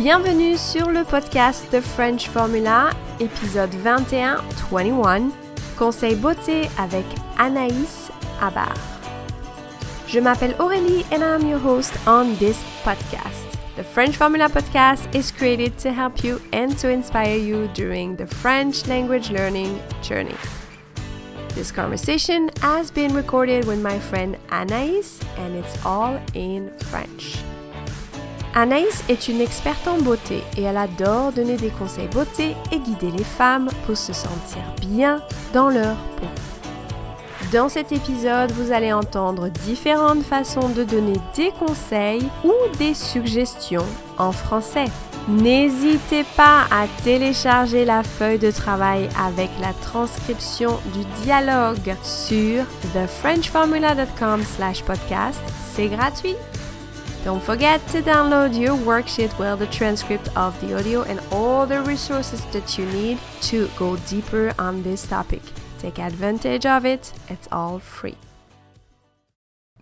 Bienvenue sur le podcast The French Formula, épisode 21, 21, Conseil beauté avec Anaïs Abar. Je m'appelle Aurélie and I'm your host on this podcast. The French Formula podcast is created to help you and to inspire you during the French language learning journey. This conversation has been recorded with my friend Anaïs and it's all in French. Anaïs est une experte en beauté et elle adore donner des conseils beauté et guider les femmes pour se sentir bien dans leur peau. Dans cet épisode, vous allez entendre différentes façons de donner des conseils ou des suggestions en français. N'hésitez pas à télécharger la feuille de travail avec la transcription du dialogue sur thefrenchformula.com/podcast. C'est gratuit. Don't forget to download your worksheet with the transcript of the audio and all the resources that you need to go deeper on this topic. Take advantage of it, it's all free.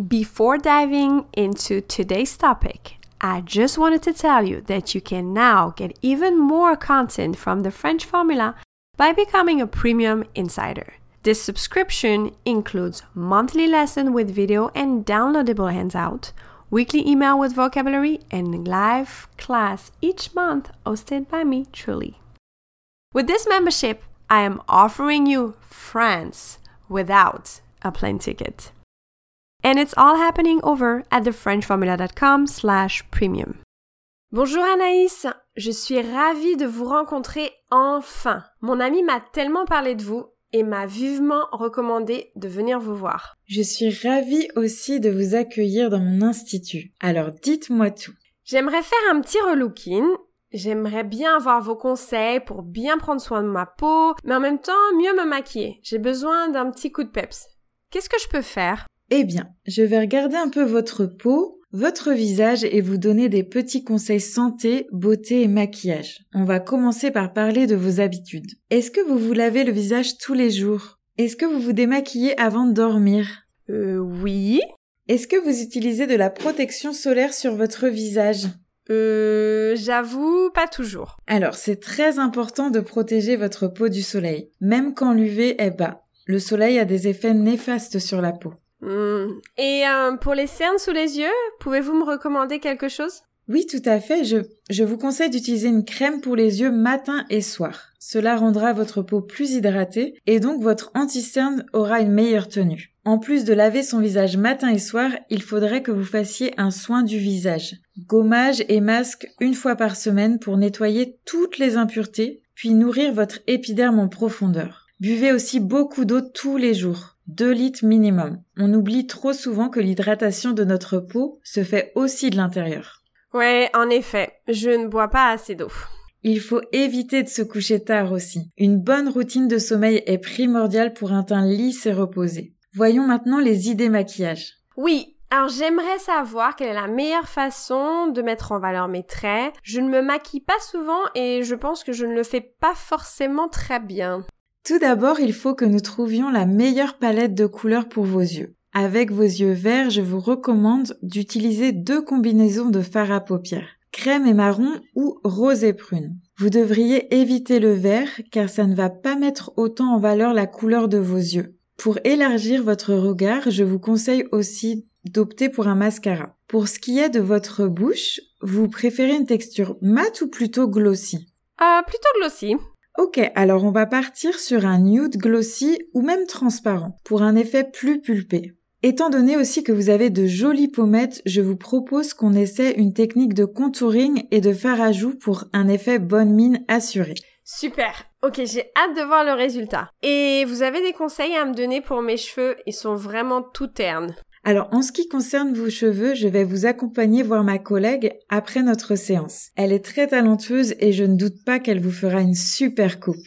Before diving into today's topic, I just wanted to tell you that you can now get even more content from the French formula by becoming a premium insider. This subscription includes monthly lesson with video and downloadable handout, weekly email with vocabulary, and live class each month hosted by me truly. With this membership, I am offering you France without a plane ticket. And it's all happening over at thefrenchformula.com slash premium. Bonjour Anaïs, je suis ravie de vous rencontrer enfin. Mon ami m'a tellement parlé de vous et m'a vivement recommandé de venir vous voir. Je suis ravie aussi de vous accueillir dans mon institut. Alors dites-moi tout. J'aimerais faire un petit relooking. J'aimerais bien avoir vos conseils pour bien prendre soin de ma peau, mais en même temps mieux me maquiller. J'ai besoin d'un petit coup de peps. Qu'est-ce que je peux faire? Eh bien, je vais regarder un peu votre peau, votre visage et vous donner des petits conseils santé, beauté et maquillage. On va commencer par parler de vos habitudes. Est-ce que vous vous lavez le visage tous les jours? Est-ce que vous vous démaquillez avant de dormir? Euh oui. Est-ce que vous utilisez de la protection solaire sur votre visage? Euh j'avoue pas toujours. Alors, c'est très important de protéger votre peau du soleil, même quand l'UV est bas. Le soleil a des effets néfastes sur la peau. Hmm. Et euh, pour les cernes sous les yeux, pouvez-vous me recommander quelque chose? Oui, tout à fait. Je, je vous conseille d'utiliser une crème pour les yeux matin et soir. Cela rendra votre peau plus hydratée et donc votre anti-cerne aura une meilleure tenue. En plus de laver son visage matin et soir, il faudrait que vous fassiez un soin du visage. Gommage et masque une fois par semaine pour nettoyer toutes les impuretés, puis nourrir votre épiderme en profondeur. Buvez aussi beaucoup d'eau tous les jours. 2 litres minimum. On oublie trop souvent que l'hydratation de notre peau se fait aussi de l'intérieur. Ouais, en effet, je ne bois pas assez d'eau. Il faut éviter de se coucher tard aussi. Une bonne routine de sommeil est primordiale pour un teint lisse et reposé. Voyons maintenant les idées maquillage. Oui, alors j'aimerais savoir quelle est la meilleure façon de mettre en valeur mes traits. Je ne me maquille pas souvent et je pense que je ne le fais pas forcément très bien. Tout d'abord, il faut que nous trouvions la meilleure palette de couleurs pour vos yeux. Avec vos yeux verts, je vous recommande d'utiliser deux combinaisons de fard à paupières, crème et marron ou rose et prune. Vous devriez éviter le vert car ça ne va pas mettre autant en valeur la couleur de vos yeux. Pour élargir votre regard, je vous conseille aussi d'opter pour un mascara. Pour ce qui est de votre bouche, vous préférez une texture mate ou plutôt glossy? Euh, plutôt glossy. Ok, alors on va partir sur un nude glossy ou même transparent pour un effet plus pulpé. Étant donné aussi que vous avez de jolies pommettes, je vous propose qu'on essaie une technique de contouring et de fard à joues pour un effet bonne mine assuré. Super. Ok, j'ai hâte de voir le résultat. Et vous avez des conseils à me donner pour mes cheveux? Ils sont vraiment tout ternes. Alors en ce qui concerne vos cheveux, je vais vous accompagner voir ma collègue après notre séance. Elle est très talentueuse et je ne doute pas qu'elle vous fera une super coupe.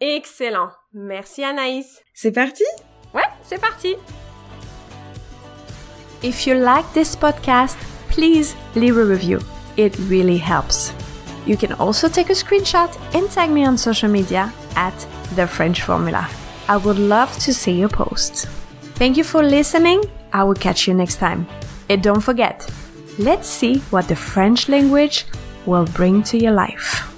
Excellent. Merci Anaïs. C'est parti? Ouais, c'est parti. If you like this podcast, please leave a review. It really helps. You can also take a screenshot and tag me on social media at The French Formula. I would love to see your posts. Thank you for listening. I will catch you next time. And don't forget, let's see what the French language will bring to your life.